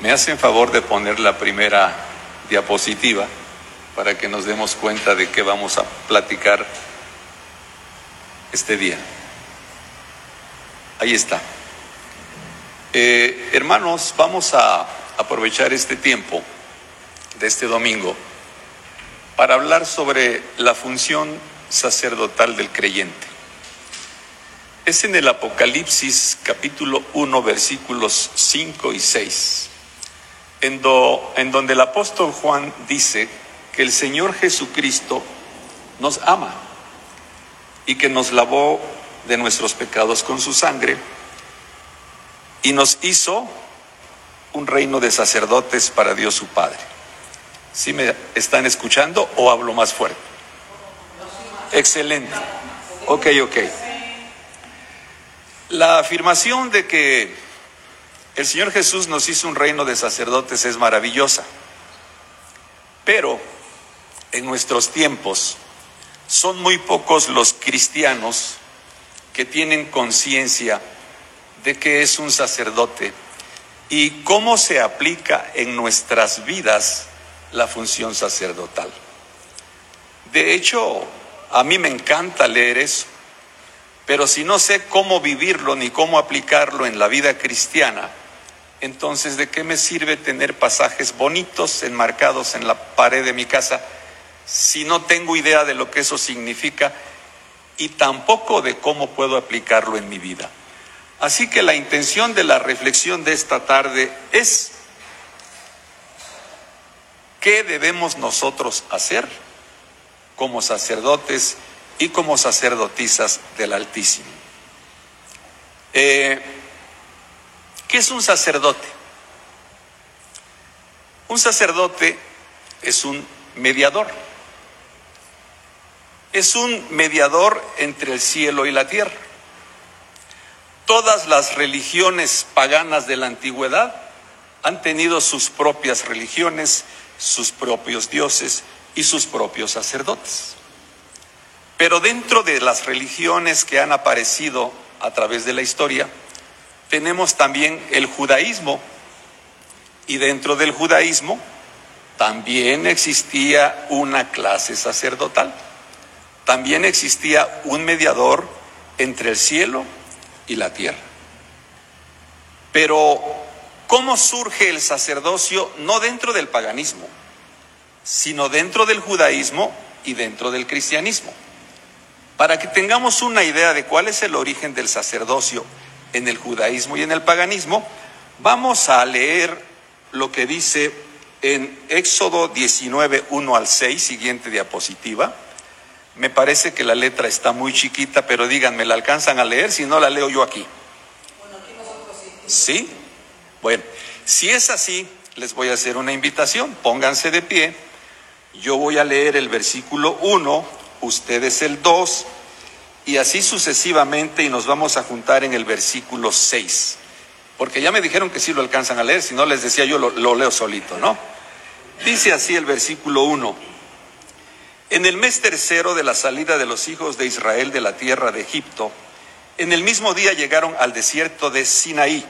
¿Me hacen favor de poner la primera diapositiva para que nos demos cuenta de qué vamos a platicar este día? Ahí está. Eh, hermanos, vamos a aprovechar este tiempo de este domingo para hablar sobre la función sacerdotal del creyente. Es en el Apocalipsis capítulo 1 versículos 5 y 6 en, donde el apóstol Juan dice que el Señor Jesucristo nos ama y que nos lavó de nuestros pecados con su sangre y nos hizo un reino de sacerdotes para Dios su Padre. ¿Sí me están escuchando o hablo más fuerte? Excelente. Ok, ok. La afirmación de que el Señor Jesús nos hizo un reino de sacerdotes es maravillosa, pero en nuestros tiempos son muy pocos los cristianos que tienen conciencia de que es un sacerdote y cómo se aplica en nuestras vidas la función sacerdotal. De hecho, a mí me encanta leer eso, pero si no sé cómo vivirlo ni cómo aplicarlo en la vida cristiana, entonces ¿de qué me sirve tener pasajes bonitos enmarcados en la pared de mi casa si no tengo idea de lo que eso significa y tampoco de cómo puedo aplicarlo en mi vida? Así que la intención de la reflexión de esta tarde es ¿qué debemos nosotros hacer como sacerdotes y como sacerdotisas del Altísimo? Eh, ¿Qué es un sacerdote? Un sacerdote es un mediador. Es un mediador entre el cielo y la tierra. Todas las religiones paganas de la antigüedad han tenido sus propias religiones, sus propios dioses y sus propios sacerdotes. Pero dentro de las religiones que han aparecido a través de la historia, tenemos también el judaísmo y dentro del judaísmo también existía una clase sacerdotal, también existía un mediador entre el cielo y la tierra. Pero, ¿cómo surge el sacerdocio no dentro del paganismo, sino dentro del judaísmo y dentro del cristianismo? Para que tengamos una idea de cuál es el origen del sacerdocio, en el judaísmo y en el paganismo, vamos a leer lo que dice en Éxodo 19, 1 al 6, siguiente diapositiva. Me parece que la letra está muy chiquita, pero díganme, ¿la alcanzan a leer? Si no, la leo yo aquí. Bueno, sí. ¿Sí? Bueno, si es así, les voy a hacer una invitación. Pónganse de pie. Yo voy a leer el versículo 1, ustedes el 2 y así sucesivamente y nos vamos a juntar en el versículo 6. Porque ya me dijeron que sí lo alcanzan a leer, si no les decía yo lo, leo solito, ¿no? Dice así el versículo 1. En el mes tercero de la salida de los hijos de Israel de la tierra de Egipto, en el mismo día llegaron al desierto de Sinaí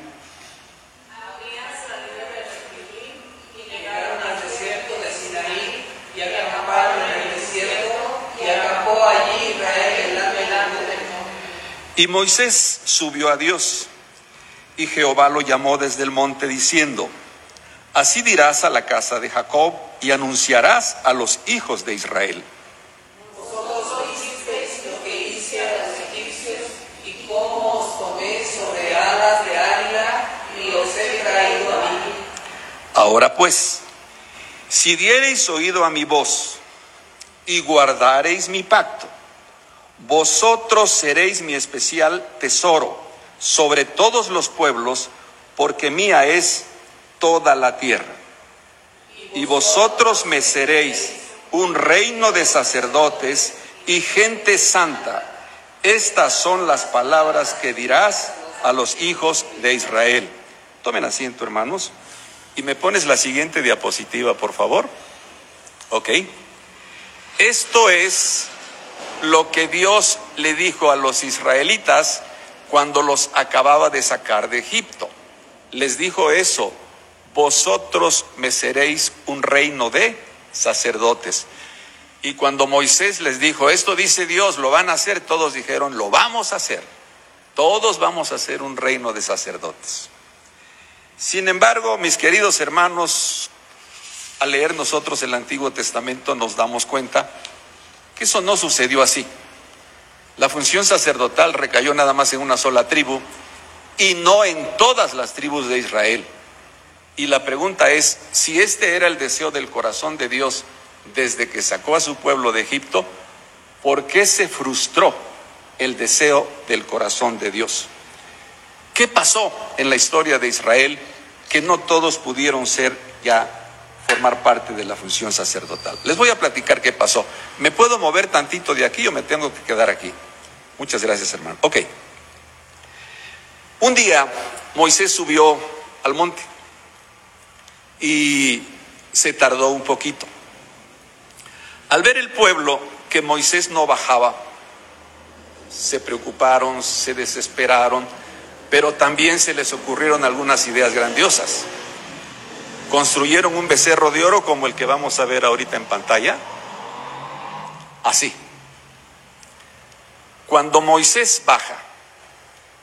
Y Moisés subió a Dios, y Jehová lo llamó desde el monte diciendo, Así dirás a la casa de Jacob y anunciarás a los hijos de Israel. Vosotros hicisteis lo que hice a los egipcios y cómo os tomé sobre alas de águila y os he traído a mí. Ahora pues, si diereis oído a mi voz y guardareis mi pacto, vosotros seréis mi especial tesoro sobre todos los pueblos, porque mía es toda la tierra. Y vosotros me seréis un reino de sacerdotes y gente santa. Estas son las palabras que dirás a los hijos de Israel. Tomen asiento, hermanos. Y me pones la siguiente diapositiva, por favor. Ok. Esto es lo que Dios le dijo a los israelitas cuando los acababa de sacar de Egipto. Les dijo eso, vosotros me seréis un reino de sacerdotes. Y cuando Moisés les dijo, esto dice Dios, lo van a hacer, todos dijeron, lo vamos a hacer. Todos vamos a ser un reino de sacerdotes. Sin embargo, mis queridos hermanos, al leer nosotros el Antiguo Testamento nos damos cuenta que eso no sucedió así. La función sacerdotal recayó nada más en una sola tribu y no en todas las tribus de Israel. Y la pregunta es, si este era el deseo del corazón de Dios desde que sacó a su pueblo de Egipto, ¿por qué se frustró el deseo del corazón de Dios? ¿Qué pasó en la historia de Israel que no todos pudieron ser ya formar parte de la función sacerdotal? Les voy a platicar qué pasó. ¿Me puedo mover tantito de aquí o me tengo que quedar aquí? Muchas gracias, hermano. Ok. Un día Moisés subió al monte y se tardó un poquito. Al ver el pueblo que Moisés no bajaba, se preocuparon, se desesperaron, pero también se les ocurrieron algunas ideas grandiosas. Construyeron un becerro de oro como el que vamos a ver ahorita en pantalla. Así. Cuando Moisés baja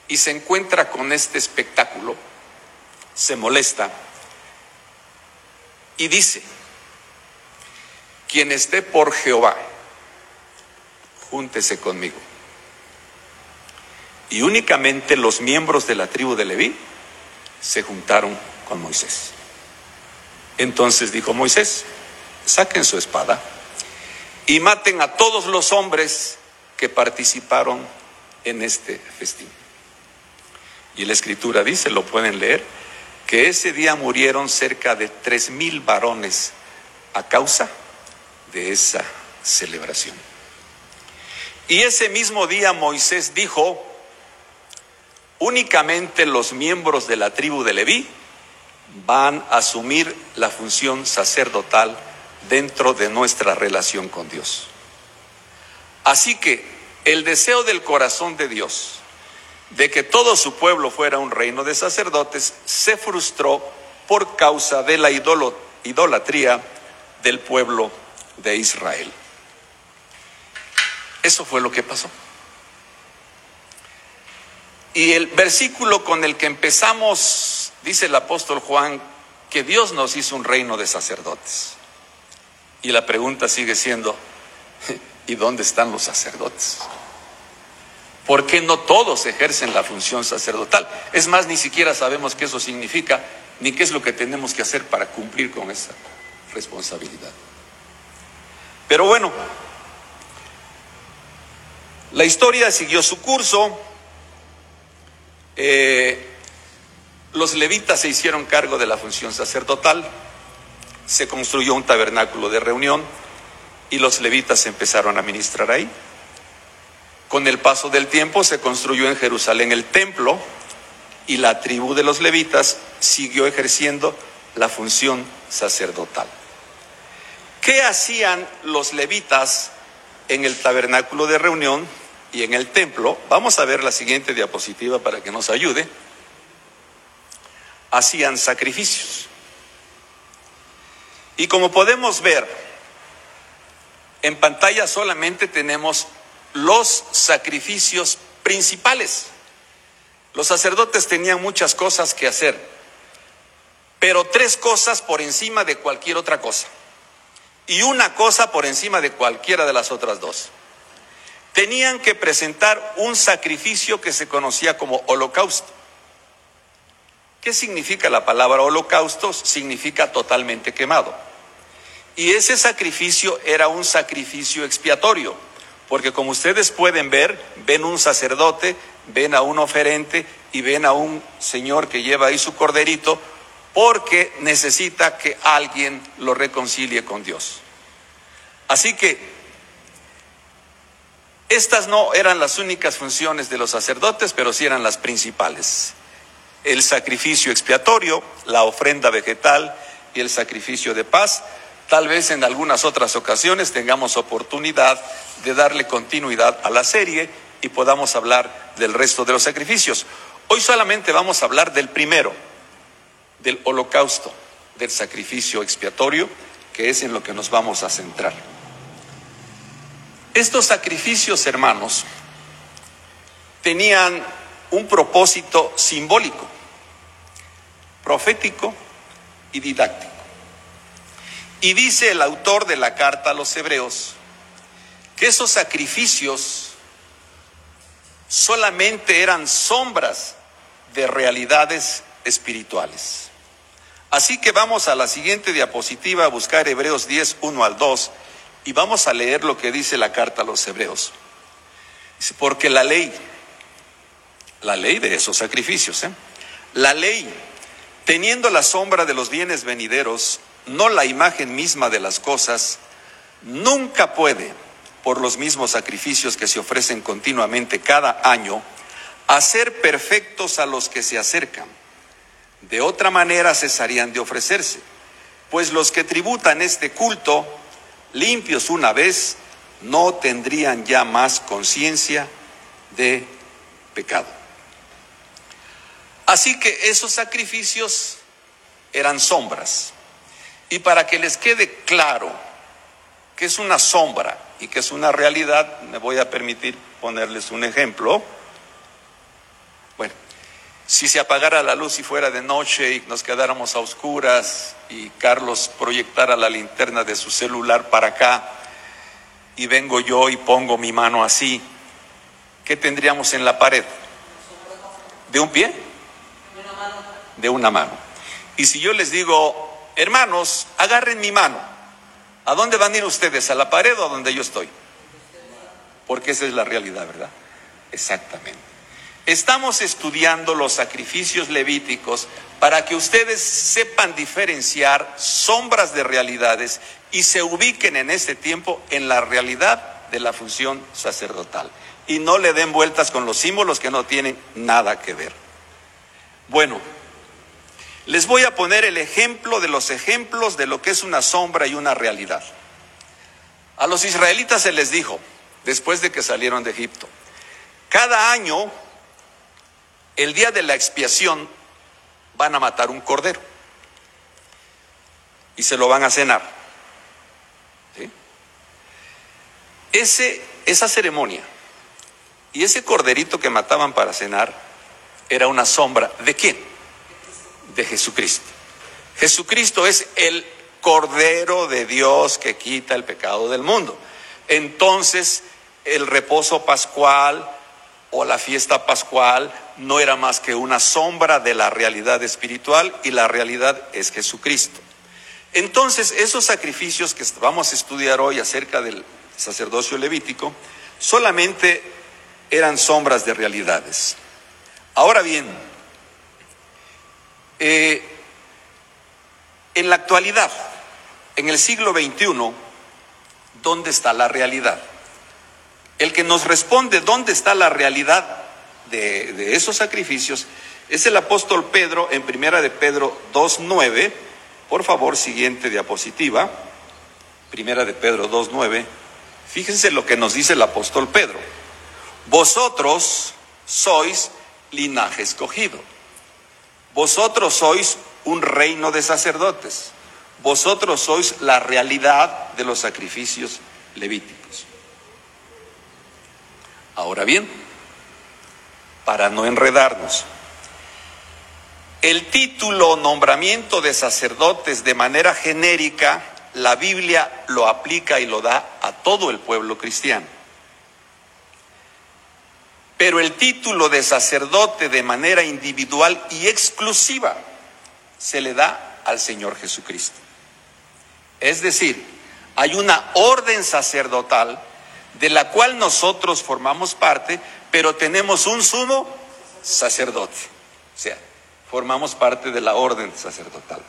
y se encuentra con este espectáculo, se molesta y dice, quien esté por Jehová, júntese conmigo. Y únicamente los miembros de la tribu de Leví se juntaron con Moisés. Entonces dijo Moisés, saquen su espada y maten a todos los hombres que participaron en este festín. Y la escritura dice, lo pueden leer, que ese día murieron cerca de tres mil varones a causa de esa celebración. Y ese mismo día Moisés dijo, únicamente los miembros de la tribu de Leví van a asumir la función sacerdotal dentro de nuestra relación con Dios. Así que el deseo del corazón de Dios de que todo su pueblo fuera un reino de sacerdotes se frustró por causa de la idolatría del pueblo de Israel. Eso fue lo que pasó. Y el versículo con el que empezamos, dice el apóstol Juan, que Dios nos hizo un reino de sacerdotes. Y la pregunta sigue siendo, ¿y dónde están los sacerdotes? ¿Por qué no todos ejercen la función sacerdotal? Es más, ni siquiera sabemos qué eso significa, ni qué es lo que tenemos que hacer para cumplir con esa responsabilidad. Pero bueno, la historia siguió su curso. Eh, los levitas se hicieron cargo de la función sacerdotal, se construyó un tabernáculo de reunión y los levitas empezaron a ministrar ahí. Con el paso del tiempo se construyó en Jerusalén el templo y la tribu de los levitas siguió ejerciendo la función sacerdotal. ¿Qué hacían los levitas en el tabernáculo de reunión y en el templo? Vamos a ver la siguiente diapositiva para que nos ayude. Hacían sacrificios. Y como podemos ver, en pantalla solamente tenemos los sacrificios principales. Los sacerdotes tenían muchas cosas que hacer, pero tres cosas por encima de cualquier otra cosa. Y una cosa por encima de cualquiera de las otras dos. Tenían que presentar un sacrificio que se conocía como holocausto. ¿Qué significa la palabra holocausto? Significa totalmente quemado. Y ese sacrificio era un sacrificio expiatorio porque como ustedes pueden ver, ven un sacerdote, ven a un oferente y ven a un señor que lleva ahí su corderito, porque necesita que alguien lo reconcilie con Dios. Así que estas no eran las únicas funciones de los sacerdotes, pero sí eran las principales. El sacrificio expiatorio, la ofrenda vegetal y el sacrificio de paz Tal vez en algunas otras ocasiones tengamos oportunidad de darle continuidad a la serie y podamos hablar del resto de los sacrificios. Hoy solamente vamos a hablar del primero, del holocausto. del sacrificio expiatorio, que es en lo que nos vamos a centrar. Estos sacrificios, hermanos, tenían un propósito simbólico, profético y didáctico. Y dice el autor de la carta a los hebreos que esos sacrificios solamente eran sombras de realidades espirituales. Así que vamos a la siguiente diapositiva a buscar Hebreos 10, 1 al 2 y vamos a leer lo que dice la carta a los hebreos. Dice, porque la ley, la ley de esos sacrificios, ¿eh? la ley, teniendo la sombra de los bienes venideros, no la imagen misma de las cosas, nunca puede, por los mismos sacrificios que se ofrecen continuamente cada año, hacer perfectos a los que se acercan. De otra manera cesarían de ofrecerse, pues los que tributan este culto, limpios una vez, no tendrían ya más conciencia de pecado. Así que esos sacrificios eran sombras. Y para que les quede claro que es una sombra y que es una realidad, me voy a permitir ponerles un ejemplo. Bueno, si se apagara la luz y fuera de noche y nos quedáramos a oscuras y Carlos proyectara la linterna de su celular para acá y vengo yo y pongo mi mano así, ¿qué tendríamos en la pared? ¿De un pie? De una mano. Y si yo les digo, hermanos, agarren mi mano. ¿A dónde van a ir ustedes? ¿A la pared o a donde yo estoy? Porque esa es la realidad, ¿verdad? Exactamente. Estamos estudiando los sacrificios levíticos para que ustedes sepan diferenciar sombras de realidades y se ubiquen en este tiempo en la realidad de la función sacerdotal. Y no le den vueltas con los símbolos que no tienen nada que ver. Bueno, les voy a poner el ejemplo de los ejemplos de lo que es una sombra y una realidad. A los israelitas se les dijo, después de que salieron de Egipto, cada año, el día de la expiación, van a matar un cordero y se lo van a cenar. Ese, esa ceremonia y ese corderito que mataban para cenar era una sombra de quién? De Jesucristo. Jesucristo es el Cordero de Dios que quita el pecado del mundo. Entonces, el reposo pascual o la fiesta pascual no era más que una sombra de la realidad espiritual y la realidad es Jesucristo. Entonces, esos sacrificios que vamos a estudiar hoy acerca del sacerdocio levítico solamente eran sombras de realidades. Ahora bien, eh, en la actualidad, en el siglo XXI, ¿dónde está la realidad? El que nos responde dónde está la realidad de, de esos sacrificios es el apóstol Pedro en Primera de Pedro 2.9. Por favor, siguiente diapositiva. Primera de Pedro 2.9. Fíjense lo que nos dice el apóstol Pedro. Vosotros sois linaje escogido vosotros sois un reino de sacerdotes. Vosotros sois la realidad de los sacrificios levíticos. Ahora bien, para no enredarnos, el título nombramiento de sacerdotes de manera genérica, la Biblia lo aplica y lo da a todo el pueblo cristiano. Pero el título de sacerdote de manera individual y exclusiva se le da al Señor Jesucristo. Es decir, hay una orden sacerdotal de la cual nosotros formamos parte, pero tenemos un sumo sacerdote. O sea, formamos parte de la orden sacerdotal.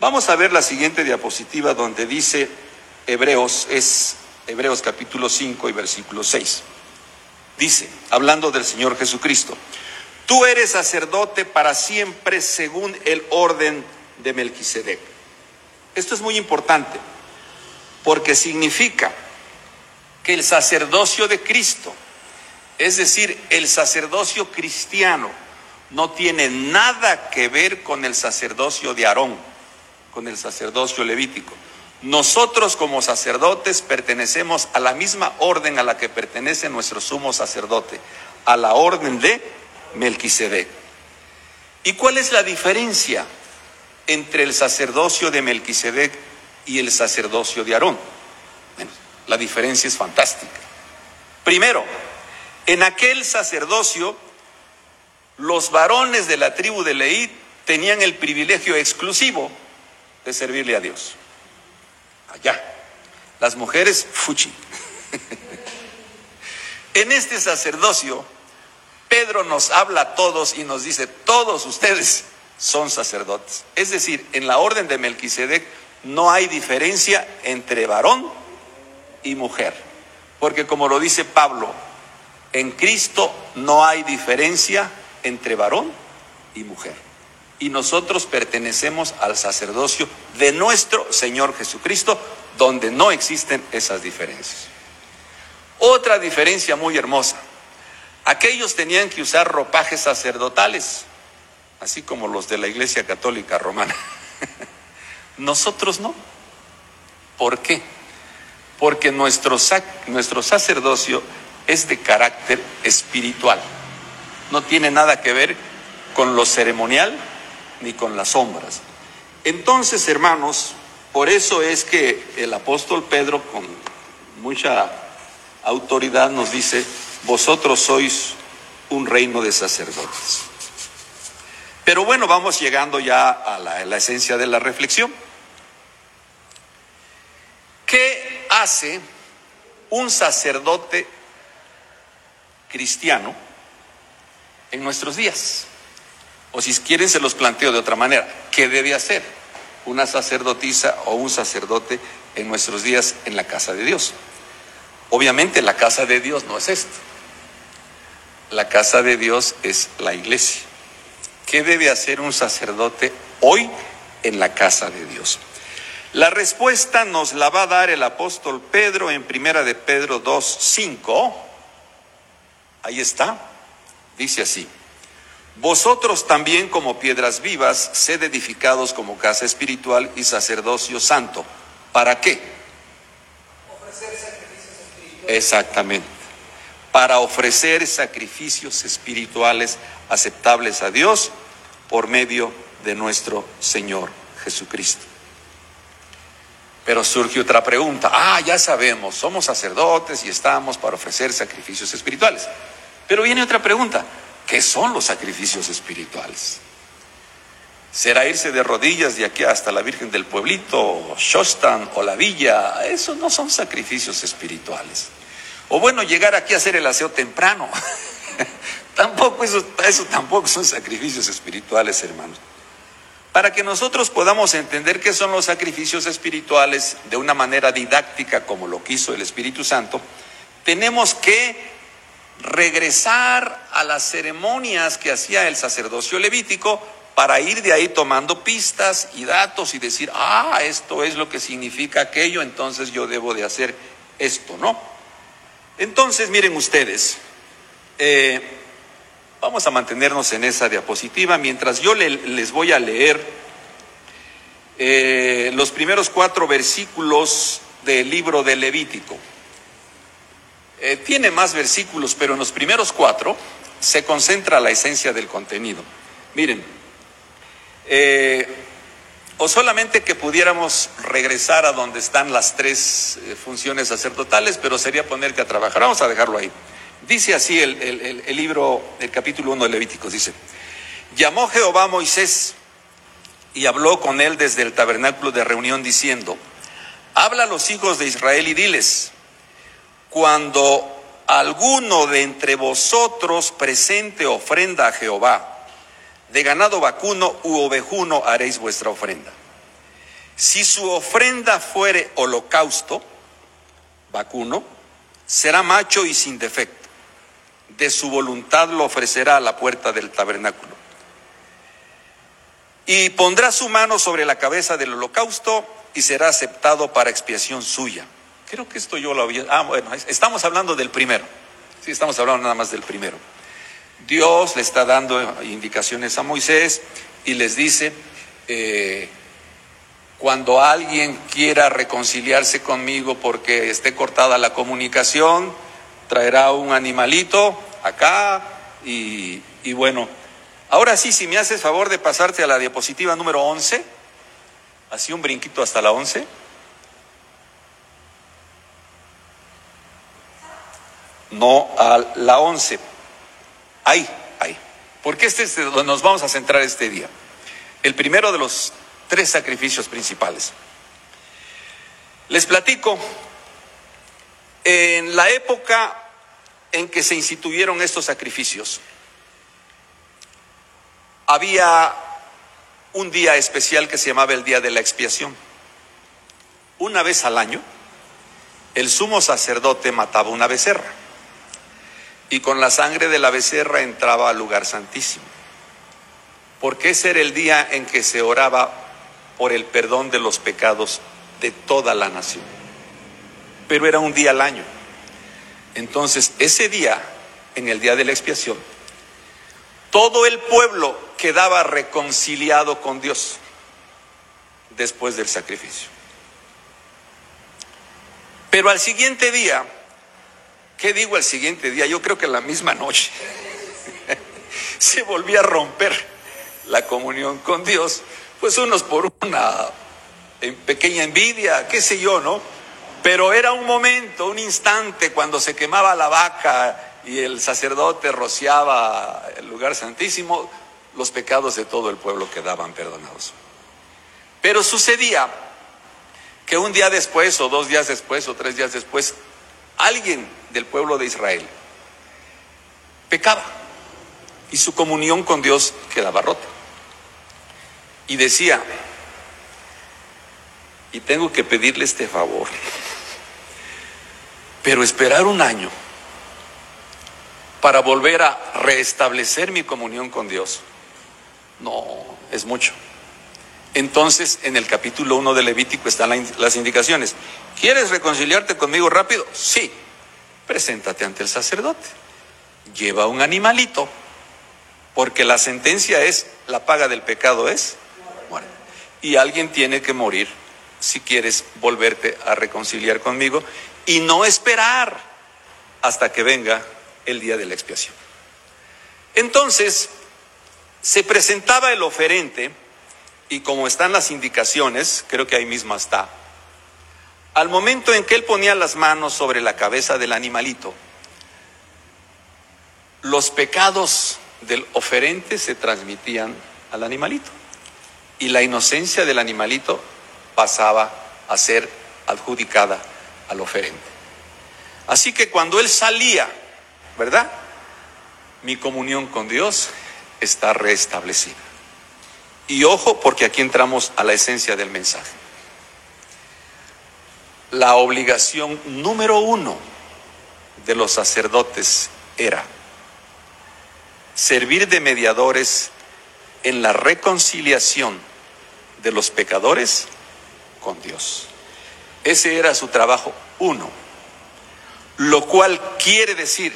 Vamos a ver la siguiente diapositiva donde dice Hebreos, es Hebreos capítulo 5 y versículo 6. Dice, hablando del Señor Jesucristo, tú eres sacerdote para siempre según el orden de Melquisedec. Esto es muy importante porque significa que el sacerdocio de Cristo, es decir, el sacerdocio cristiano, no tiene nada que ver con el sacerdocio de Aarón, con el sacerdocio levítico. Nosotros como sacerdotes pertenecemos a la misma orden a la que pertenece nuestro sumo sacerdote, a la orden de Melquisedec. ¿Y cuál es la diferencia entre el sacerdocio de Melquisedec y el sacerdocio de Aarón? Bueno, la diferencia es fantástica. Primero, en aquel sacerdocio, los varones de la tribu de Leí tenían el privilegio exclusivo de servirle a Dios allá. Las mujeres, fuchi. en este sacerdocio, Pedro nos habla a todos y nos dice, todos ustedes son sacerdotes. Es decir, en la orden de Melquisedec no hay diferencia entre varón y mujer. Porque como lo dice Pablo, en Cristo no hay diferencia entre varón y mujer y nosotros pertenecemos al sacerdocio de nuestro Señor Jesucristo, donde no existen esas diferencias. Otra diferencia muy hermosa. Aquellos tenían que usar ropajes sacerdotales, así como los de la Iglesia Católica Romana. Nosotros no. ¿Por qué? Porque nuestro, nuestro sacerdocio es de carácter espiritual. No tiene nada que ver con lo ceremonial ni con las sombras. Entonces, hermanos, por eso es que el apóstol Pedro con mucha autoridad nos dice, vosotros sois un reino de sacerdotes. Pero bueno, vamos llegando ya a la, la esencia de la reflexión. ¿Qué hace un sacerdote cristiano en nuestros días? O si quieren, se los planteo de otra manera. ¿Qué debe hacer una sacerdotisa o un sacerdote en nuestros días en la casa de Dios? Obviamente la casa de Dios no es esto. La casa de Dios es la iglesia. ¿Qué debe hacer un sacerdote hoy en la casa de Dios? La respuesta nos la va a dar el apóstol Pedro en Primera de Pedro 2, 5. Ahí está. Dice así. Vosotros también como piedras vivas, sed edificados como casa espiritual y sacerdocio santo. ¿Para qué? Ofrecer sacrificios espirituales. Exactamente. Para ofrecer sacrificios espirituales aceptables a Dios por medio de nuestro Señor Jesucristo. Pero surge otra pregunta. Ah, ya sabemos, somos sacerdotes y estamos para ofrecer sacrificios espirituales. Pero viene otra pregunta. ¿Qué son los sacrificios espirituales? ¿Será irse de rodillas de aquí hasta la Virgen del Pueblito, Shostan o la villa? Esos no son sacrificios espirituales. O bueno, llegar aquí a hacer el aseo temprano. tampoco eso, eso tampoco son sacrificios espirituales, hermanos. Para que nosotros podamos entender qué son los sacrificios espirituales de una manera didáctica como lo quiso el Espíritu Santo, tenemos que regresar a las ceremonias que hacía el sacerdocio levítico para ir de ahí tomando pistas y datos y decir, ah, esto es lo que significa aquello, entonces yo debo de hacer esto, ¿no? Entonces, miren ustedes, eh, vamos a mantenernos en esa diapositiva mientras yo les voy a leer eh, los primeros cuatro versículos del libro de Levítico. Eh, tiene más versículos, pero en los primeros cuatro se concentra la esencia del contenido. Miren, eh, o solamente que pudiéramos regresar a donde están las tres eh, funciones sacerdotales, pero sería poner que a trabajar. Vamos a dejarlo ahí. Dice así el, libro, el capítulo 1 de Levíticos, dice, llamó Jehová a Moisés y habló con él desde el tabernáculo de reunión diciendo, habla a los hijos de Israel y diles, cuando alguno de entre vosotros presente ofrenda a Jehová, de ganado vacuno u ovejuno haréis vuestra ofrenda. Si su ofrenda fuere holocausto, vacuno, será macho y sin defecto. De su voluntad lo ofrecerá a la puerta del tabernáculo. Y pondrá su mano sobre la cabeza del holocausto y será aceptado para expiación suya. Creo que esto yo lo había... Ah, bueno, estamos hablando del primero. Sí, estamos hablando nada más del primero. Dios le está dando indicaciones a Moisés y les dice, eh, Cuando alguien quiera reconciliarse conmigo porque esté cortada la comunicación, traerá un animalito acá y, y bueno, ahora sí, si me haces favor de pasarte a la diapositiva número 11, así un brinquito hasta la 11. No a la 11. Ahí, ahí. Porque este es donde nos vamos a centrar este día. El primero de los tres sacrificios principales. Les platico, en la época en que se instituyeron estos sacrificios, había un día especial que se llamaba el Día de la Expiación. Una vez al año, el sumo sacerdote mataba una becerra y con la sangre de la becerra entraba al lugar santísimo, porque ese era el día en que se oraba por el perdón de los pecados de toda la nación. Pero era un día al año. Entonces, ese día, en el día de la expiación, todo el pueblo quedaba reconciliado con Dios después del sacrificio. Pero al siguiente día, ¿qué digo al siguiente día? Yo creo que la misma noche se volvía a romper la comunión con Dios, pues unos por una pequeña envidia, qué sé yo, ¿no? Pero era un momento, un instante cuando se quemaba la vaca y el sacerdote rociaba el lugar santísimo, los pecados de todo el pueblo quedaban perdonados. Pero sucedía que un día después, o dos días después, o tres días después, alguien del pueblo de Israel pecaba y su comunión con Dios quedaba rota. Y decía, y tengo que pedirle este favor, pero esperar un año para volver a restablecer mi comunión con Dios, no, es mucho. Entonces, en el capítulo 1 de Levítico están las indicaciones. ¿Quieres reconciliarte conmigo rápido? Sí. Preséntate ante el sacerdote. Lleva un animalito, porque la sentencia es, la paga del pecado es muerte. Y alguien tiene que morir si quieres volverte a reconciliar conmigo y no esperar hasta que venga el día de la expiación. Entonces, se presentaba el oferente y como están las indicaciones, creo que ahí mismo está, al momento en que él ponía las manos sobre la cabeza del animalito, los pecados del oferente se transmitían al animalito y la inocencia del animalito pasaba a ser adjudicada al oferente. Así que cuando él salía, ¿verdad? Mi comunión con Dios está restablecida. Y ojo, porque aquí entramos a la esencia del mensaje. La obligación número uno de los sacerdotes era servir de mediadores en la reconciliación de los pecadores con Dios. Ese era su trabajo uno, lo cual quiere decir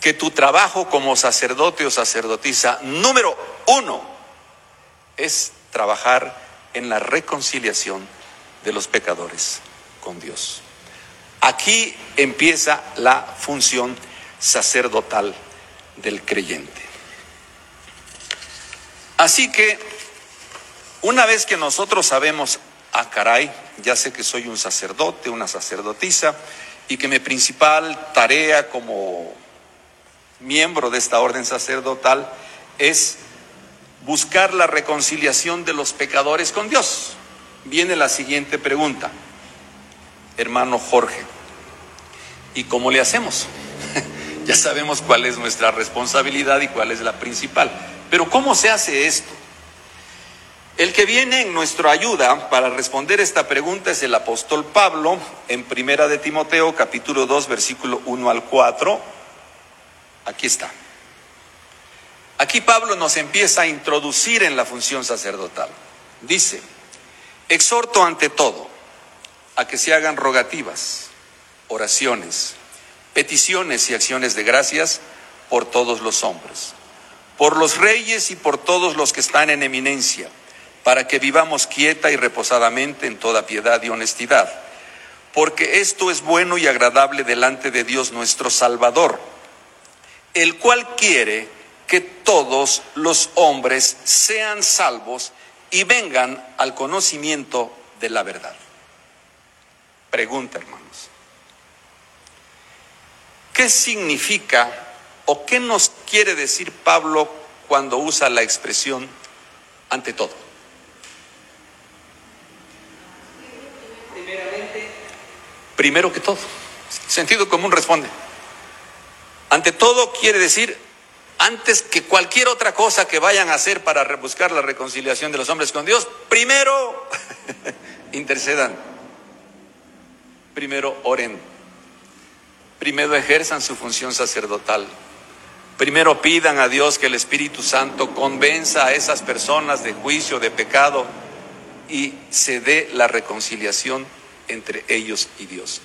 que tu trabajo como sacerdote o sacerdotisa número uno es trabajar en la reconciliación de los pecadores con Dios. Aquí empieza la función sacerdotal del creyente. Así que, una vez que nosotros sabemos ah, caray, ya sé que soy un sacerdote, una sacerdotisa, y que mi principal tarea como miembro de esta orden sacerdotal es buscar la reconciliación de los pecadores con Dios. Viene la siguiente pregunta, hermano Jorge, ¿y cómo le hacemos? ya sabemos cuál es nuestra responsabilidad y cuál es la principal, pero ¿cómo se hace esto? El que viene en nuestra ayuda para responder esta pregunta es el apóstol Pablo en Primera de Timoteo capítulo 2 versículo 1 al 4. Aquí está. Aquí Pablo nos empieza a introducir en la función sacerdotal. Dice, exhorto ante todo a que se hagan rogativas, oraciones, peticiones y acciones de gracias por todos los hombres, por los reyes y por todos los que están en eminencia para que vivamos quieta y reposadamente en toda piedad y honestidad, porque esto es bueno y agradable delante de Dios nuestro Salvador, el cual quiere que todos los hombres sean salvos y vengan al conocimiento de la verdad. Pregunta, hermanos. ¿Qué significa o qué nos quiere decir Pablo cuando usa la expresión ante todo? Primeramente, primero que todo. Sentido común responde. Ante todo quiere decir antes que cualquier otra cosa que vayan a hacer para rebuscar la reconciliación de los hombres con Dios, primero intercedan primero oren, primero ejerzan su función sacerdotal, primero pidan a Dios que el Espíritu Santo convenza a esas personas de juicio, de pecado y se dé la reconciliación entre ellos y Dios.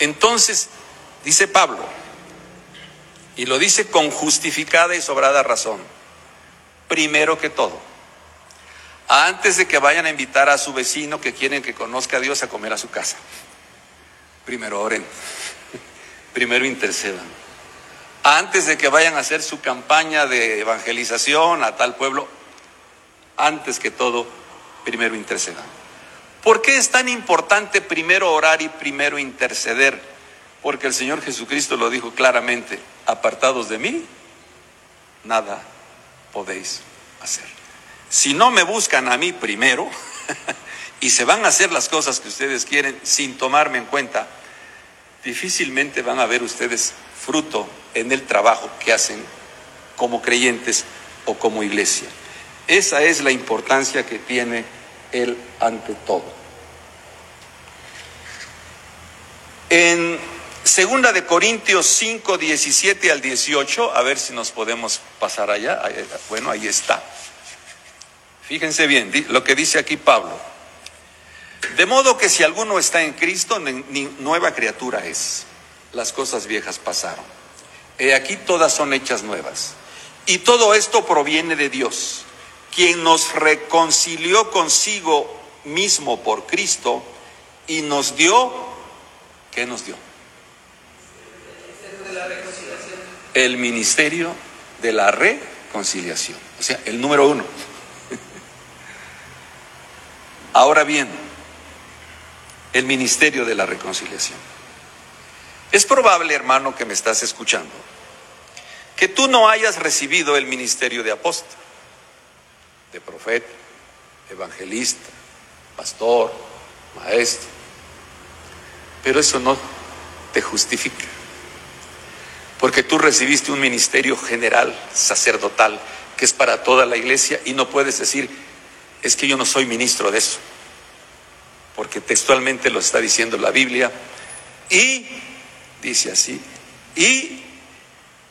Entonces, dice Pablo, y lo dice con justificada y sobrada razón, primero que todo, antes de que vayan a invitar a su vecino que quieren que conozca a Dios a comer a su casa primero oren, primero intercedan. Antes de que vayan a hacer su campaña de evangelización a tal pueblo, antes que todo, primero intercedan. ¿Por qué es tan importante primero orar y primero interceder? Porque el Señor Jesucristo lo dijo claramente, apartados de mí, nada podéis hacer. Si no me buscan a mí primero y se van a hacer las cosas que ustedes quieren sin tomarme en cuenta, difícilmente van a ver ustedes fruto en el trabajo que hacen como creyentes o como iglesia. Esa es la importancia que tiene él ante todo. En segunda de Corintios 5, 17 al 18, a ver si nos podemos pasar allá. Bueno, ahí está. Fíjense bien lo que dice aquí Pablo. De modo que si alguno está en Cristo, nueva criatura es. Las cosas viejas pasaron. He aquí todas son hechas nuevas. Y todo esto proviene de Dios, quien nos reconcilió consigo mismo por Cristo y nos dio, ¿qué nos dio? El ministerio de la reconciliación. O sea, el número uno. Ahora bien, el ministerio de la reconciliación. Es probable, hermano, que me estás escuchando, que tú no hayas recibido el ministerio de apóstol, de profeta, evangelista, pastor, maestro, pero eso no te justifica, porque tú recibiste un ministerio general, sacerdotal, que es para toda la iglesia y no puedes decir, es que yo no soy ministro de eso porque textualmente lo está diciendo la Biblia, y dice así, y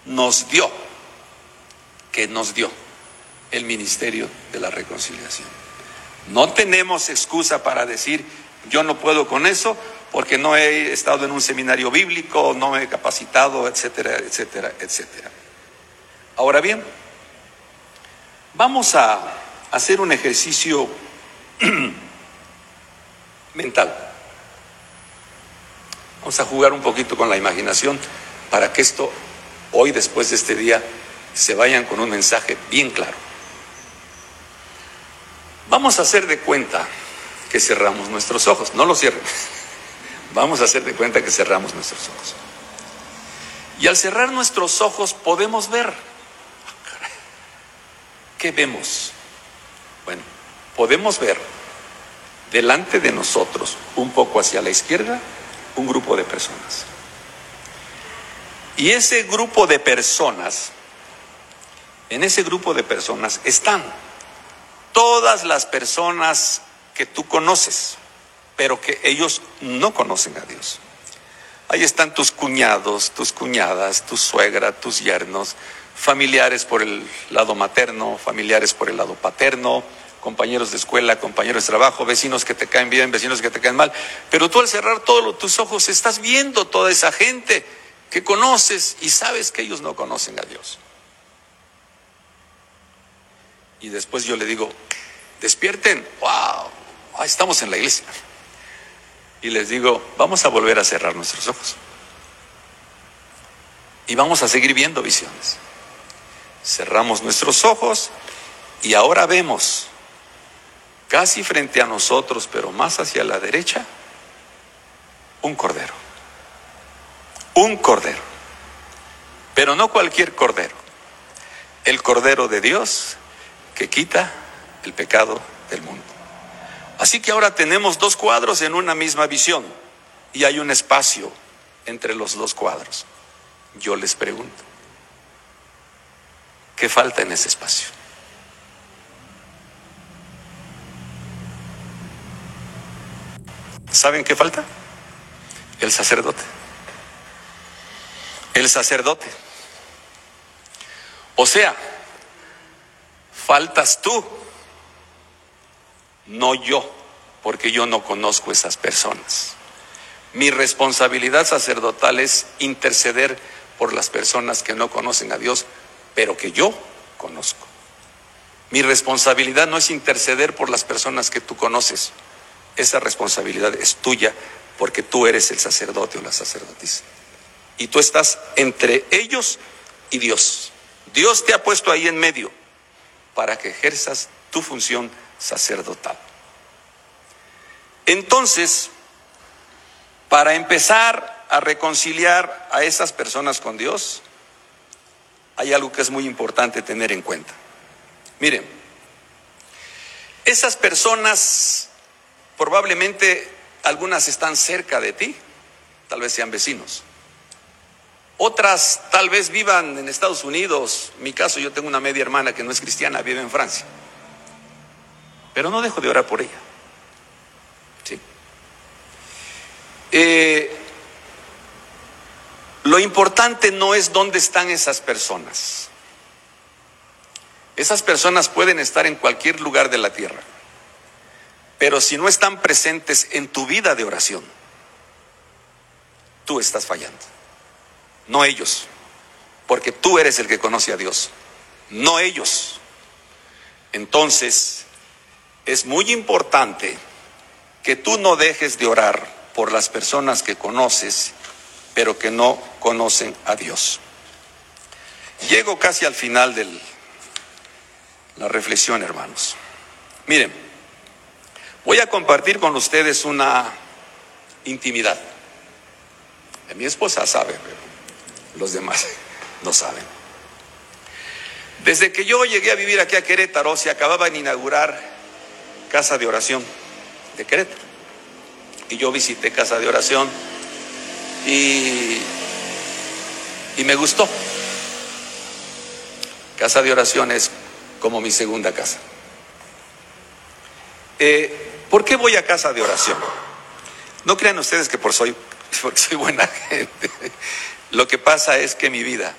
nos dio, que nos dio el ministerio de la reconciliación. No tenemos excusa para decir, yo no puedo con eso porque no he estado en un seminario bíblico, no me he capacitado, etcétera, etcétera, etcétera. Ahora bien, vamos a hacer un ejercicio mental. Vamos a jugar un poquito con la imaginación para que esto, hoy después de este día, se vayan con un mensaje bien claro. Vamos a hacer de cuenta que cerramos nuestros ojos, no lo cierren. Vamos a hacer de cuenta que cerramos nuestros ojos. Y al cerrar nuestros ojos podemos ver. ¿Qué vemos? Bueno, podemos ver delante de nosotros, un poco hacia la izquierda, un grupo de personas. Y ese grupo de personas, en ese grupo de personas están todas las personas que tú conoces, pero que ellos no conocen a Dios. Ahí están tus cuñados, tus cuñadas, tu suegra, tus yernos, familiares por el lado materno, familiares por el lado paterno, compañeros de escuela, compañeros de trabajo, vecinos que te caen bien, vecinos que te caen mal. Pero tú al cerrar todos tus ojos estás viendo toda esa gente que conoces y sabes que ellos no conocen a Dios. Y después yo le digo, despierten, wow, estamos en la iglesia. Y les digo, vamos a volver a cerrar nuestros ojos. Y vamos a seguir viendo visiones. Cerramos nuestros ojos y ahora vemos casi frente a nosotros, pero más hacia la derecha, un cordero. Un cordero. Pero no cualquier cordero. El cordero de Dios que quita el pecado del mundo. Así que ahora tenemos dos cuadros en una misma visión y hay un espacio entre los dos cuadros. Yo les pregunto, ¿qué falta en ese espacio? ¿Saben qué falta? El sacerdote. El sacerdote. O sea, faltas tú, no yo, porque yo no conozco esas personas. Mi responsabilidad sacerdotal es interceder por las personas que no conocen a Dios, pero que yo conozco. Mi responsabilidad no es interceder por las personas que tú conoces. Esa responsabilidad es tuya porque tú eres el sacerdote o la sacerdotisa. Y tú estás entre ellos y Dios. Dios te ha puesto ahí en medio para que ejerzas tu función sacerdotal. Entonces, para empezar a reconciliar a esas personas con Dios, hay algo que es muy importante tener en cuenta. Miren, esas personas, probablemente algunas están cerca de ti, tal vez sean vecinos. Otras tal vez vivan en Estados Unidos. En mi caso, yo tengo una media hermana que no es cristiana, vive en Francia. Pero no dejo de orar por ella. ¿Sí? Eh, lo importante no es dónde están esas personas. Esas personas pueden estar en cualquier lugar de la tierra, pero si no están presentes en tu vida de oración, tú estás fallando, no ellos, porque tú eres el que conoce a Dios, no ellos. Entonces, es muy importante que tú no dejes de orar por las personas que conoces pero que no conocen a Dios. Llego casi al final de la reflexión, hermanos. Miren, voy a compartir con ustedes una intimidad. Mi esposa sabe, pero los demás no saben. Desde que yo llegué a vivir aquí a Querétaro, se acababa de inaugurar Casa de Oración de Querétaro. Y yo visité Casa de Oración y, me gustó. Casa de oración es como mi segunda casa. Eh, ¿Por qué voy a casa de oración? No crean ustedes que por soy, porque soy buena gente. Lo que pasa es que mi vida,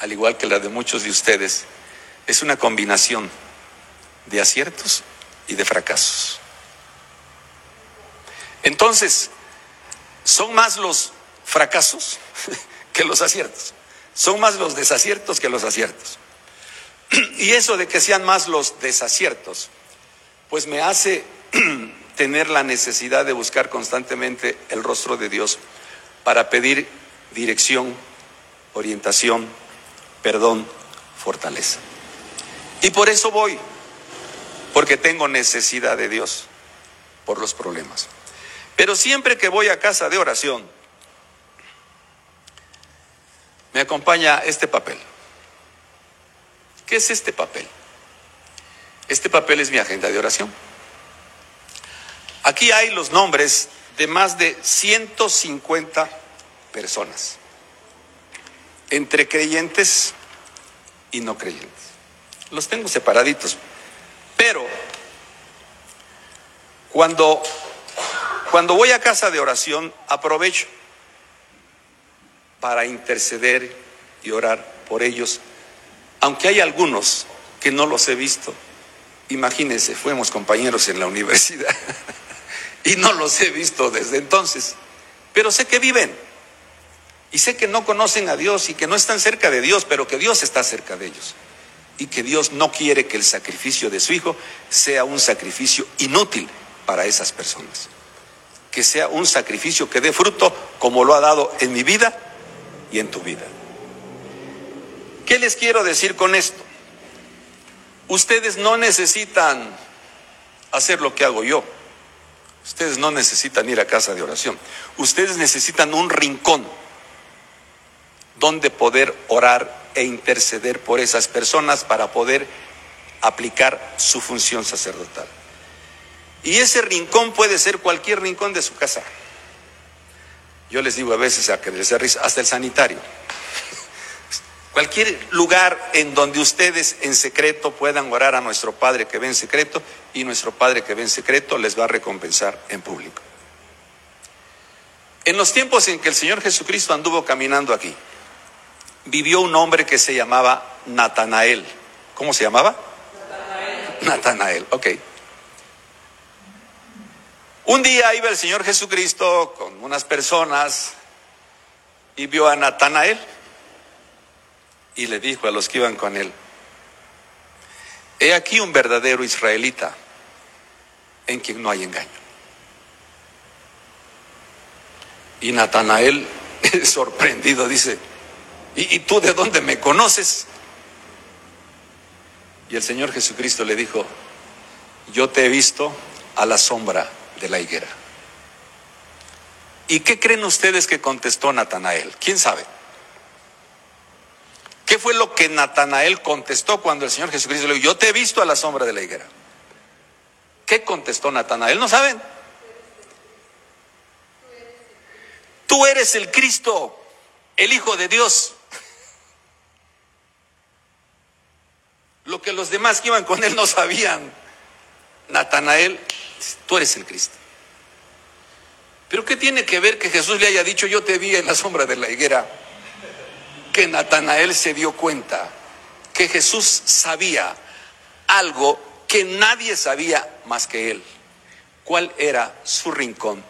al igual que la de muchos de ustedes, es una combinación de aciertos y de fracasos. Entonces, son más los fracasos que los aciertos. Son más los desaciertos que los aciertos. Y eso de que sean más los desaciertos, pues me hace tener la necesidad de buscar constantemente el rostro de Dios para pedir dirección, orientación, perdón, fortaleza. Y por eso voy, porque tengo necesidad de Dios por los problemas. Pero siempre que voy a casa de oración, me acompaña este papel. ¿Qué es este papel? Este papel es mi agenda de oración. Aquí hay los nombres de más de 150 personas, entre creyentes y no creyentes. Los tengo separaditos, pero cuando, cuando voy a casa de oración aprovecho para interceder y orar por ellos, aunque hay algunos que no los he visto. Imagínense, fuimos compañeros en la universidad y no los he visto desde entonces, pero sé que viven y sé que no conocen a Dios y que no están cerca de Dios, pero que Dios está cerca de ellos. y que Dios no quiere que el sacrificio de su Hijo sea un sacrificio inútil para esas personas. Que sea un sacrificio que dé fruto como lo ha dado en mi vida y en tu vida. ¿Qué les quiero decir con esto? Ustedes no necesitan hacer lo que hago yo. Ustedes no necesitan ir a casa de oración. Ustedes necesitan un rincón donde poder orar e interceder por esas personas para poder aplicar su función sacerdotal. Y ese rincón puede ser cualquier rincón de su casa. Yo les digo a veces a que risa, hasta el sanitario. Cualquier lugar en donde ustedes en secreto puedan orar a nuestro Padre que ve en secreto y nuestro Padre que ve en secreto les va a recompensar en público. En los tiempos en que el Señor Jesucristo anduvo caminando aquí, vivió un hombre que se llamaba Natanael. ¿Cómo se llamaba? Natanael. Natanael, ok. Un día iba el Señor Jesucristo con unas personas y vio a Natanael y le dijo a los que iban con él, he aquí un verdadero israelita en quien no hay engaño. Y Natanael, sorprendido, dice, ¿Y, tú de dónde me conoces? Y el Señor Jesucristo le dijo, yo te he visto a la sombra de la higuera. ¿Y qué creen ustedes que contestó Natanael? ¿Quién sabe? ¿Qué fue lo que Natanael contestó cuando el Señor Jesucristo le dijo, yo te he visto a la sombra de la higuera? ¿Qué contestó Natanael? ¿No saben? Tú eres el Cristo, el Hijo de Dios. Lo que los demás que iban con él no sabían. Natanael, tú eres el Cristo. Pero ¿qué tiene que ver que Jesús le haya dicho, yo te vi en la sombra de la higuera? Que Natanael se dio cuenta que Jesús sabía algo que nadie sabía más que él. ¿Cuál era su rincón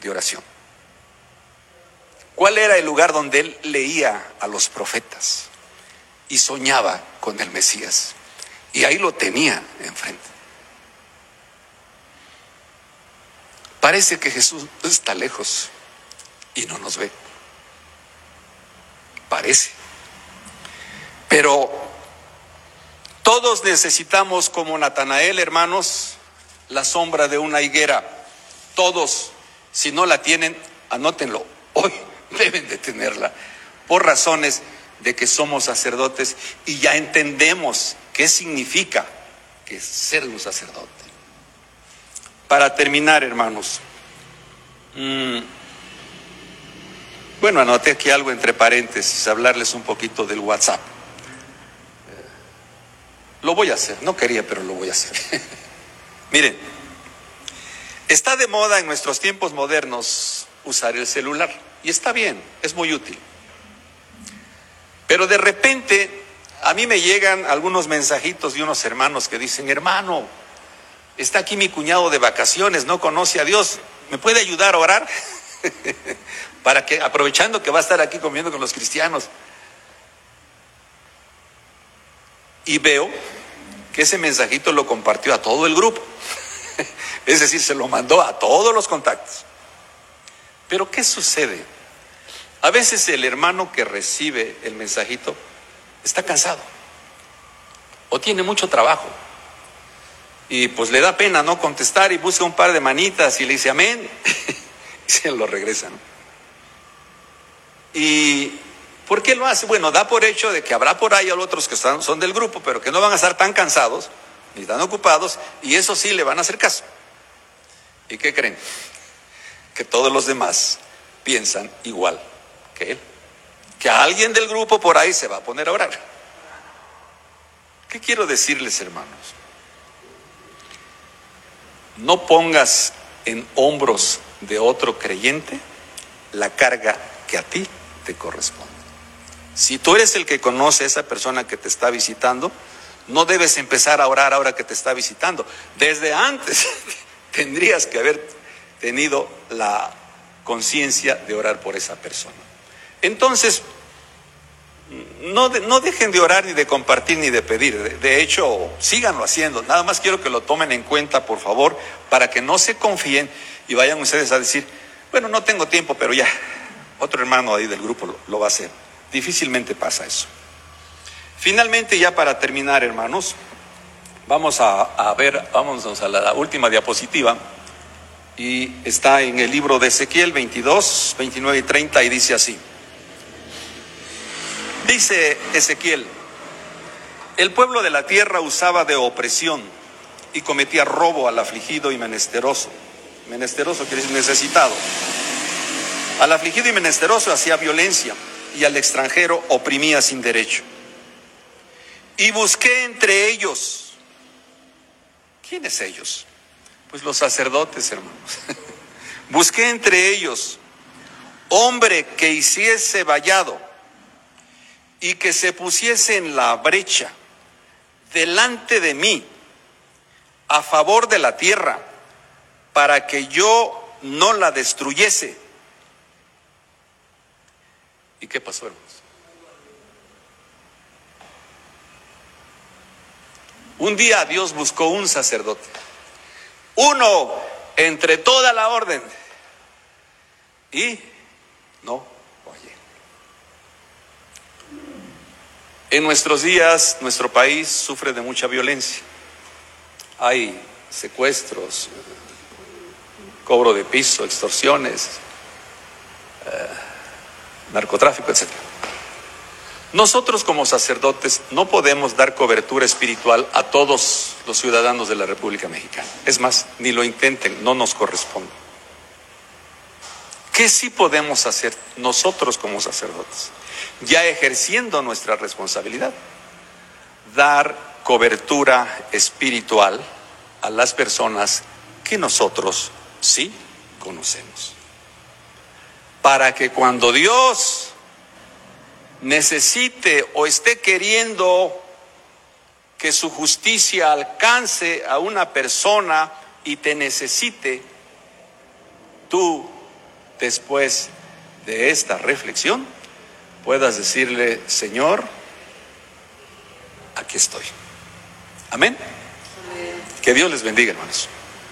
de oración? ¿Cuál era el lugar donde él leía a los profetas y soñaba con el Mesías? Y ahí lo tenía enfrente. Parece que Jesús está lejos y no nos ve. Parece. Pero todos necesitamos, como Natanael, hermanos, la sombra de una higuera. Todos, si no la tienen, anótenlo. Hoy deben de tenerla. Por razones de que somos sacerdotes y ya entendemos qué significa que ser un sacerdote. Para terminar, hermanos, mm, bueno, anoté aquí algo entre paréntesis, hablarles un poquito del WhatsApp. Lo voy a hacer, no quería, pero lo voy a hacer. Miren, está de moda en nuestros tiempos modernos usar el celular y está bien, es muy útil. Pero de repente a mí me llegan algunos mensajitos de unos hermanos que dicen, hermano, está aquí mi cuñado de vacaciones, no conoce a Dios, ¿me puede ayudar a orar? Para que, aprovechando que va a estar aquí comiendo con los cristianos. Y veo que ese mensajito lo compartió a todo el grupo. es decir, se lo mandó a todos los contactos. Pero ¿qué sucede? A veces el hermano que recibe el mensajito está cansado o tiene mucho trabajo y pues le da pena no contestar y busca un par de manitas y le dice amén y se lo regresan. ¿Y por qué lo hace? Bueno, da por hecho de que habrá por ahí otros que están, son del grupo, pero que no van a estar tan cansados ni tan ocupados y eso sí le van a hacer caso. ¿Y qué creen? Que todos los demás piensan igual que él. Que alguien del grupo por ahí se va a poner a orar. ¿Qué quiero decirles, hermanos? No pongas en hombros de otro creyente la carga que a ti te corresponde. Si tú eres el que conoce a esa persona que te está visitando, no debes empezar a orar ahora que te está visitando. Desde antes tendrías que haber tenido la conciencia de orar por esa persona. Entonces, no, no dejen de orar ni de compartir ni de pedir. De, de, hecho, síganlo haciendo. Nada más quiero que lo tomen en cuenta, por favor, para que no se confíen y vayan ustedes a decir, bueno, no tengo tiempo, pero ya, otro hermano ahí del grupo lo, va a hacer. Difícilmente pasa eso. Finalmente, ya para terminar, hermanos, vamos a, ver, vamos a la última diapositiva y está en el libro de Ezequiel 22, 29 y 30 y dice así. Dice Ezequiel, el pueblo de la tierra usaba de opresión y cometía robo al afligido y menesteroso. Menesteroso quiere decir necesitado. Al afligido y menesteroso hacía violencia y al extranjero oprimía sin derecho. Y busqué entre ellos. ¿Quiénes ellos? Pues los sacerdotes, hermanos. busqué entre ellos hombre que hiciese vallado y que se pusiese en la brecha delante de mí a favor de la tierra para que yo no la destruyese. ¿Y qué pasó, hermanos? Un día Dios buscó un sacerdote, uno entre toda la orden, y no, oye. En nuestros días, nuestro país sufre de mucha violencia. Hay secuestros, cobro de piso, extorsiones, eh, narcotráfico, etc. Nosotros como sacerdotes no podemos dar cobertura espiritual a todos los ciudadanos de la República Mexicana. Es más, ni lo intenten, no nos corresponde. ¿Qué sí podemos hacer nosotros como sacerdotes? Ya ejerciendo nuestra responsabilidad, dar cobertura espiritual a las personas que nosotros sí conocemos. Para que cuando Dios necesite o esté queriendo que su justicia alcance a una persona y te necesite, tú después de esta reflexión puedas decirle, Señor, aquí estoy. Amén. Que Dios les bendiga, hermanos.